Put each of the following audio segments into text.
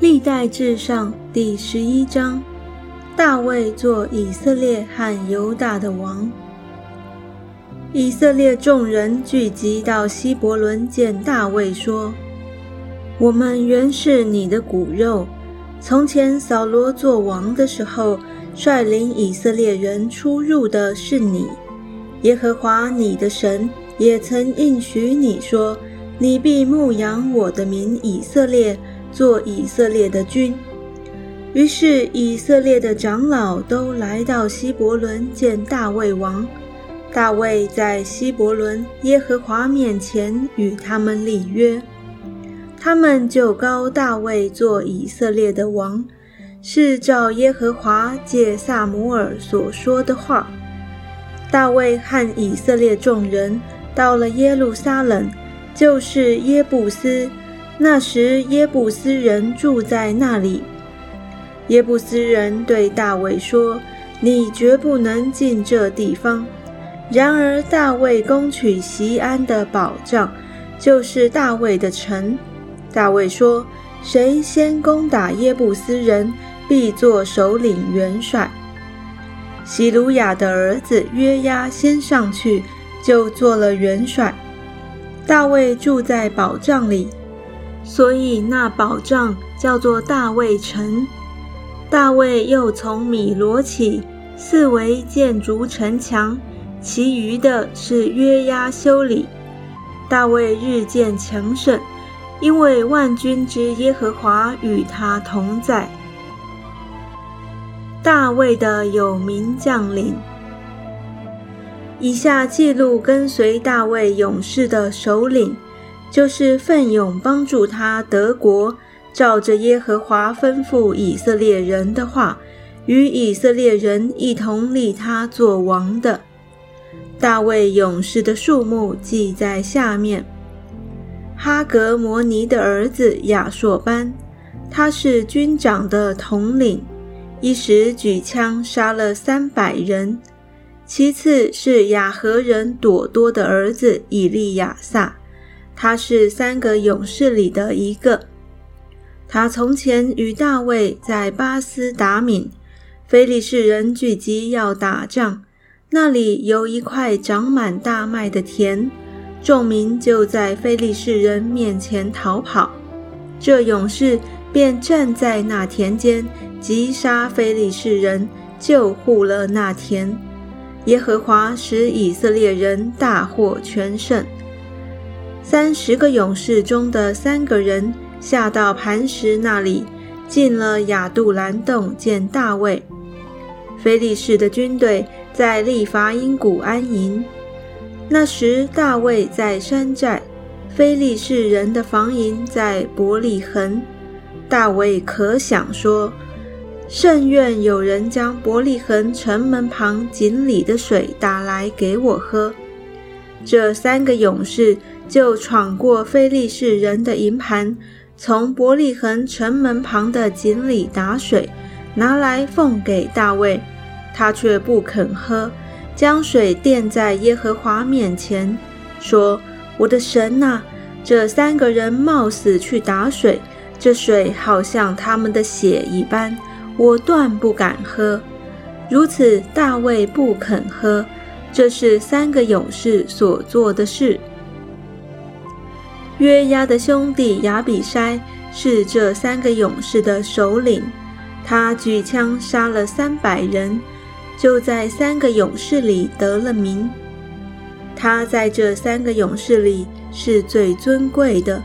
历代至上第十一章：大卫做以色列和犹大的王。以色列众人聚集到希伯伦，见大卫说：“我们原是你的骨肉。从前扫罗做王的时候，率领以色列人出入的是你。耶和华你的神也曾应许你说：你必牧养我的民以色列，做以色列的君。”于是以色列的长老都来到希伯伦见大卫王。大卫在希伯伦耶和华面前与他们立约，他们就高大卫做以色列的王，是照耶和华借萨姆尔所说的话。大卫和以色列众人到了耶路撒冷，就是耶布斯。那时耶布斯人住在那里。耶布斯人对大卫说：“你绝不能进这地方。”然而，大卫攻取西安的保障，就是大卫的城。大卫说：“谁先攻打耶布斯人，必做首领元帅。”希鲁雅的儿子约押先上去，就做了元帅。大卫住在宝藏里，所以那宝藏叫做大卫城。大卫又从米罗起，四围建筑城墙。其余的是约押修理。大卫日渐强盛，因为万军之耶和华与他同在。大卫的有名将领。以下记录跟随大卫勇士的首领，就是奋勇帮助他德国，照着耶和华吩咐以色列人的话，与以色列人一同立他做王的。大卫勇士的数目记在下面：哈格摩尼的儿子亚硕班，他是军长的统领，一时举枪杀了三百人。其次是雅和人朵多的儿子以利亚撒，他是三个勇士里的一个。他从前与大卫在巴斯达敏，非利士人聚集要打仗。那里有一块长满大麦的田，众民就在非利士人面前逃跑。这勇士便站在那田间，击杀非利士人，救护了那田。耶和华使以色列人大获全胜。三十个勇士中的三个人下到磐石那里，进了亚杜兰洞见大卫。非利士的军队。在利伐因谷安营。那时，大卫在山寨，非利士人的防营在伯利恒。大卫可想说：“甚愿有人将伯利恒城门旁井里的水打来给我喝。”这三个勇士就闯过非利士人的营盘，从伯利恒城门旁的井里打水，拿来奉给大卫。他却不肯喝，将水垫在耶和华面前，说：“我的神呐，这三个人冒死去打水，这水好像他们的血一般，我断不敢喝。”如此，大卫不肯喝，这是三个勇士所做的事。约押的兄弟亚比筛是这三个勇士的首领，他举枪杀了三百人。就在三个勇士里得了名，他在这三个勇士里是最尊贵的，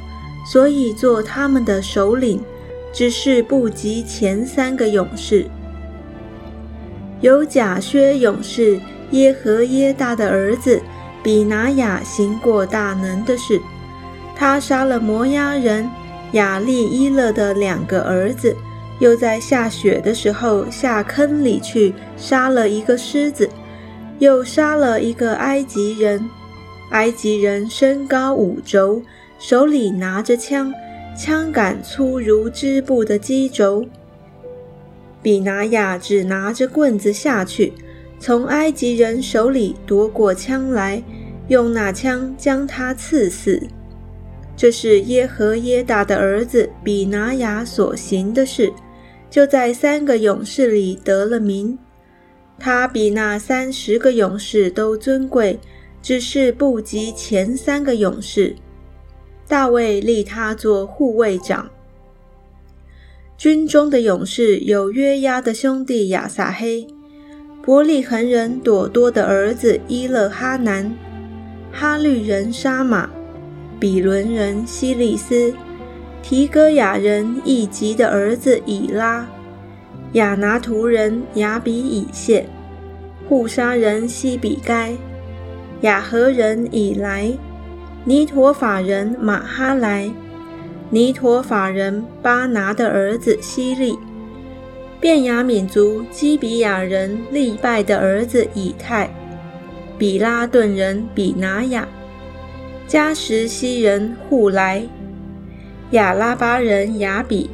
所以做他们的首领，只是不及前三个勇士。有贾薛勇士耶和耶大的儿子比拿雅行过大能的事，他杀了摩押人亚利伊勒的两个儿子。又在下雪的时候下坑里去杀了一个狮子，又杀了一个埃及人。埃及人身高五肘，手里拿着枪，枪杆粗如织布的机轴。比拿雅只拿着棍子下去，从埃及人手里夺过枪来，用那枪将他刺死。这是耶和耶大的儿子比拿雅所行的事，就在三个勇士里得了名。他比那三十个勇士都尊贵，只是不及前三个勇士。大卫立他做护卫长。军中的勇士有约押的兄弟亚撒黑，伯利恒人朵多的儿子伊勒哈南，哈律人沙马。比伦人希利斯，提戈雅人以吉的儿子以拉，亚拿图人亚比以谢，护沙人西比该，雅和人以来，尼陀法人马哈莱，尼陀法人巴拿的儿子希利，便雅悯族基比亚人利拜的儿子以太，比拉顿人比拿雅。加什西人户来，亚拉巴人雅比，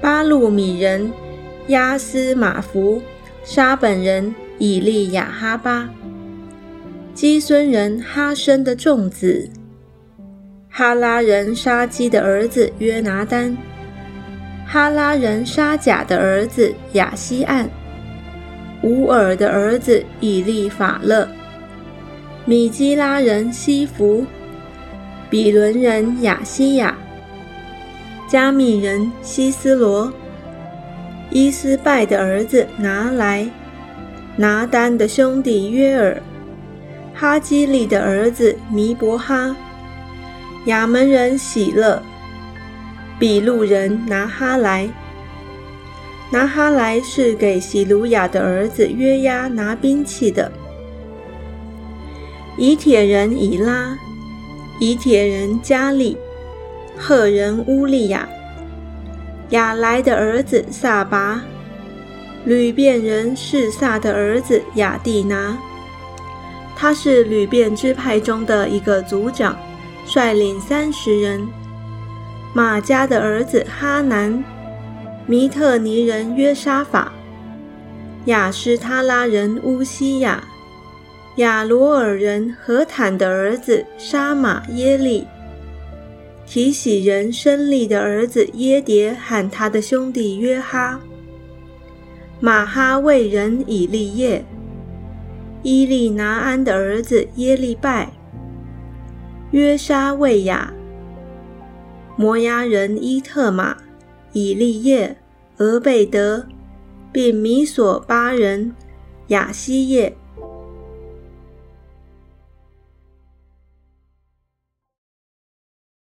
巴路米人亚斯马福，沙本人以利亚哈巴，基孙人哈生的众子，哈拉人沙基的儿子约拿丹，哈拉人沙甲的儿子亚西岸，乌尔的儿子以利法勒。米基拉人西弗，比伦人亚西亚，加密人西斯罗，伊斯拜的儿子拿来，拿丹的兄弟约尔，哈基利的儿子尼伯哈，亚门人喜乐，比路人拿哈来，拿哈来是给喜鲁雅的儿子约押拿兵器的。以铁人以拉，以铁人加利，赫人乌利亚，亚来的儿子撒拔，吕遍人示撒的儿子雅蒂拿，他是吕遍支派中的一个族长，率领三十人。马加的儿子哈南，弥特尼人约沙法，亚施他拉人乌西亚。亚罗尔人何坦的儿子沙马耶利，提喜人申利的儿子耶迭喊他的兄弟约哈，马哈为人以利叶，伊利拿安的儿子耶利拜，约沙卫亚，摩押人伊特玛，以利叶，俄贝德，并米索巴人。雅西叶。